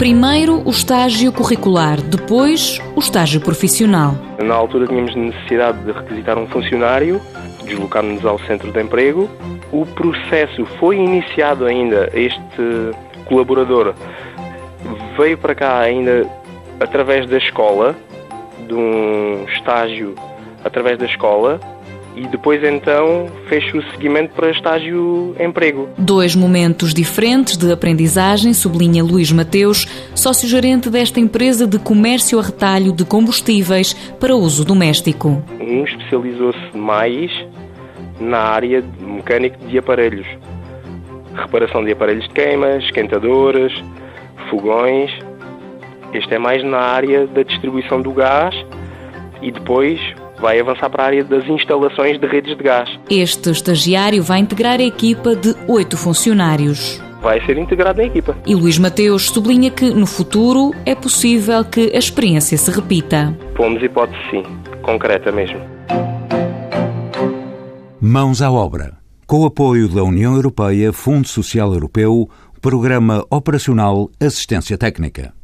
Primeiro o estágio curricular, depois o estágio profissional. Na altura tínhamos necessidade de requisitar um funcionário, deslocámos-nos ao centro de emprego. O processo foi iniciado ainda, este colaborador veio para cá ainda através da escola, de um estágio através da escola, e depois então fez o seguimento para estágio emprego. Dois momentos diferentes de aprendizagem, sublinha Luís Mateus, sócio-gerente desta empresa de comércio a retalho de combustíveis para uso doméstico. Um especializou-se mais na área mecânica de aparelhos. Reparação de aparelhos de queima, esquentadoras, fogões. Este é mais na área da distribuição do gás e depois vai avançar para a área das instalações de redes de gás. Este estagiário vai integrar a equipa de oito funcionários. Vai ser integrado na equipa. E Luís Mateus sublinha que, no futuro, é possível que a experiência se repita. Pomos hipótese sim, concreta mesmo. Mãos à obra. Com o apoio da União Europeia, Fundo Social Europeu, Programa Operacional Assistência Técnica.